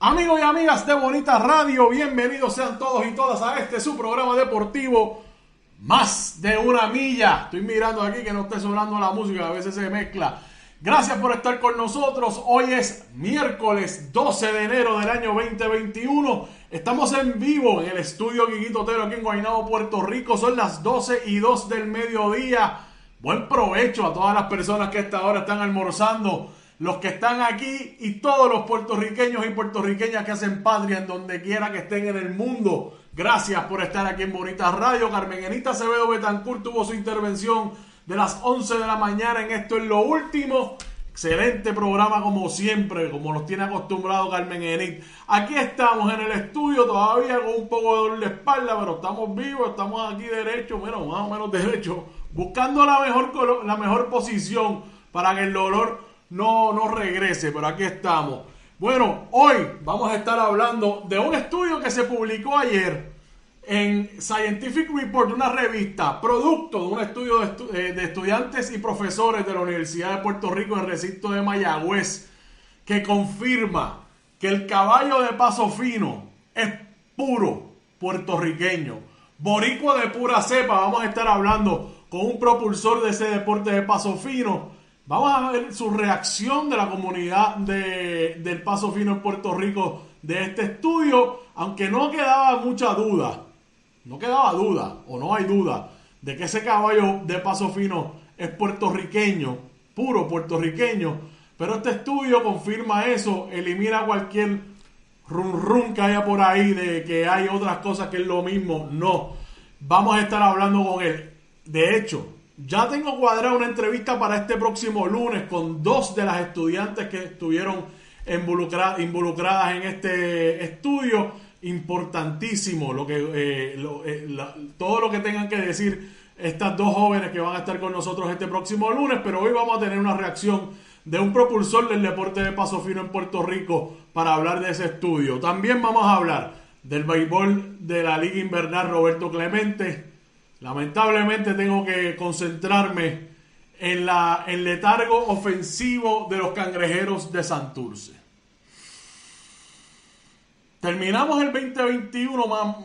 amigas de Bonita Radio, bienvenidos sean todos y todas a este su programa deportivo Más de una milla. Estoy mirando aquí que no esté sonando la música, a veces se mezcla. Gracias por estar con nosotros. Hoy es miércoles 12 de enero del año 2021. Estamos en vivo en el estudio Guiguito Otero aquí en Guaynabo, Puerto Rico. Son las 12 y 2 del mediodía. Buen provecho a todas las personas que a esta hora están almorzando los que están aquí y todos los puertorriqueños y puertorriqueñas que hacen patria en donde quiera que estén en el mundo. Gracias por estar aquí en Bonita Radio. Carmen Enita Acevedo Betancourt tuvo su intervención de las 11 de la mañana en Esto es lo último. Excelente programa como siempre, como nos tiene acostumbrado Carmen Enit. Aquí estamos en el estudio, todavía con un poco de dolor de espalda, pero estamos vivos, estamos aquí derechos, bueno, más o menos derechos, buscando la mejor, la mejor posición para que el dolor no, no regrese, pero aquí estamos. Bueno, hoy vamos a estar hablando de un estudio que se publicó ayer en Scientific Report, una revista, producto de un estudio de, eh, estudiantes y profesores de la Universidad de Puerto Rico en el recinto de Mayagüez, que confirma que el caballo de paso fino es puro puertorriqueño. Boricua de pura cepa, vamos a estar hablando con un propulsor de ese deporte de paso fino Vamos a ver su reacción de la comunidad de, del Paso Fino en Puerto Rico de este estudio, aunque no quedaba mucha duda, no quedaba duda o no hay duda de que ese caballo de Paso Fino es puertorriqueño, puro puertorriqueño, pero este estudio confirma eso, elimina cualquier rum rum que haya por ahí de que hay otras cosas que es lo mismo, no. Vamos a estar hablando con él. De hecho, ya tengo cuadrada una entrevista para este próximo lunes con dos de las estudiantes que estuvieron involucradas en este estudio. Importantísimo lo que, eh, eh, todo lo que tengan que decir estas dos jóvenes que van a estar con nosotros este próximo lunes, pero hoy vamos a tener una reacción de un propulsor del deporte de paso fino en Puerto Rico para hablar de ese estudio. También vamos a hablar del béisbol de la Liga Invernal Roberto Clemente, Lamentablemente tengo que concentrarme en la, el letargo ofensivo de los cangrejeros de Santurce. Terminamos el 2021 más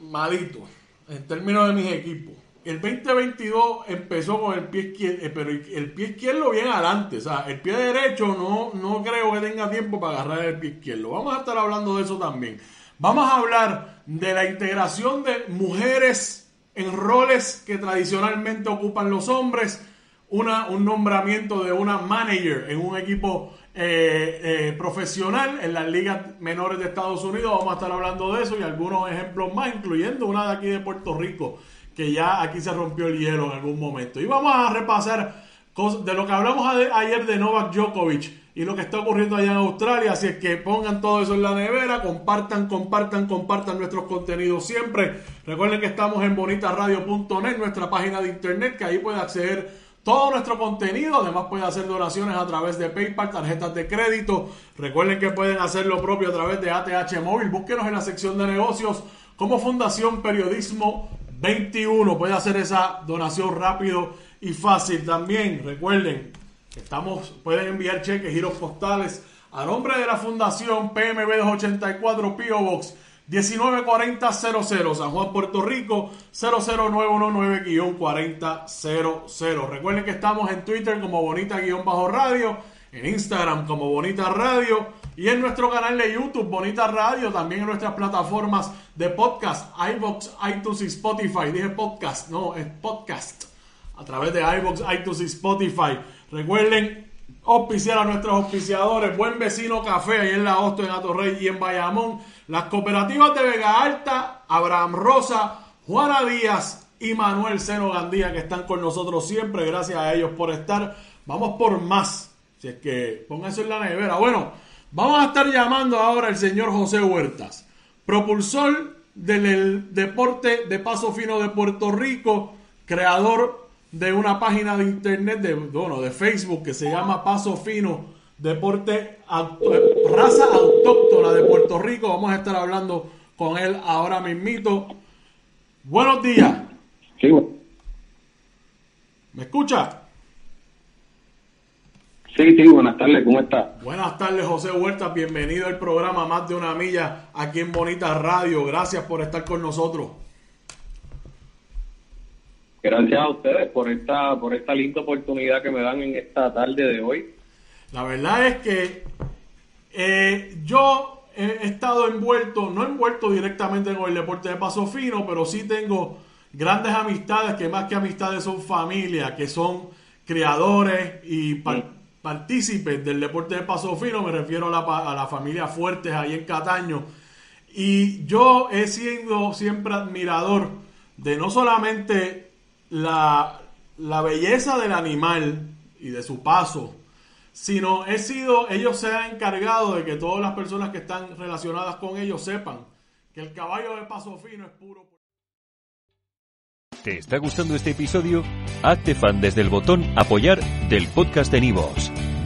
malito en términos de mis equipos. El 2022 empezó con el pie izquierdo, eh, pero el pie izquierdo bien adelante. O sea, el pie derecho no, no creo que tenga tiempo para agarrar el pie izquierdo. Vamos a estar hablando de eso también. Vamos a hablar de la integración de mujeres en roles que tradicionalmente ocupan los hombres, una, un nombramiento de una manager en un equipo eh, eh, profesional en las ligas menores de Estados Unidos. Vamos a estar hablando de eso y algunos ejemplos más, incluyendo una de aquí de Puerto Rico, que ya aquí se rompió el hielo en algún momento. Y vamos a repasar de lo que hablamos ayer de Novak Djokovic y lo que está ocurriendo allá en Australia. Así es que pongan todo eso en la nevera, compartan, compartan, compartan nuestros contenidos siempre. Recuerden que estamos en bonitaradio.net, nuestra página de internet, que ahí puede acceder todo nuestro contenido. Además puede hacer donaciones a través de PayPal, tarjetas de crédito. Recuerden que pueden hacer lo propio a través de ATH Móvil. Búsquenos en la sección de negocios como Fundación Periodismo 21. Puede hacer esa donación rápido y fácil también. Recuerden, Estamos, pueden enviar cheques, giros postales a nombre de la Fundación PMB 284 Pio Box 194000 San Juan, Puerto Rico 00919-4000. Recuerden que estamos en Twitter como Bonita-Radio, en Instagram como Bonita Radio y en nuestro canal de YouTube Bonita Radio, también en nuestras plataformas de podcast, iBox, iTunes y Spotify. Dije podcast, no, es podcast. A través de iBox, iTunes y Spotify. Recuerden auspiciar a nuestros auspiciadores, Buen Vecino Café, ahí en la Hosto, en Atorrey y en Bayamón, las cooperativas de Vega Alta, Abraham Rosa, Juana Díaz y Manuel Seno Gandía, que están con nosotros siempre, gracias a ellos por estar. Vamos por más, si es que eso en la nevera. Bueno, vamos a estar llamando ahora al señor José Huertas, propulsor del deporte de paso fino de Puerto Rico, creador de una página de internet, de, bueno, de Facebook, que se llama Paso Fino Deporte Raza Autóctona de Puerto Rico. Vamos a estar hablando con él ahora mismito. Buenos días. ¿Me escucha? Sí, sí, buenas tardes, ¿cómo está? Buenas tardes, José Huerta. Bienvenido al programa Más de una Milla aquí en Bonita Radio. Gracias por estar con nosotros. Gracias a ustedes por esta, por esta linda oportunidad que me dan en esta tarde de hoy. La verdad es que eh, yo he estado envuelto, no envuelto directamente con el deporte de paso fino, pero sí tengo grandes amistades que más que amistades son familia, que son creadores y partícipes del deporte de paso fino, me refiero a la, a la familia Fuertes ahí en Cataño. Y yo he sido siempre admirador de no solamente la, la belleza del animal y de su paso, sino he sido, ellos se han encargado de que todas las personas que están relacionadas con ellos sepan que el caballo de paso fino es puro. ¿Te está gustando este episodio? Hazte fan desde el botón apoyar del podcast de Nivos.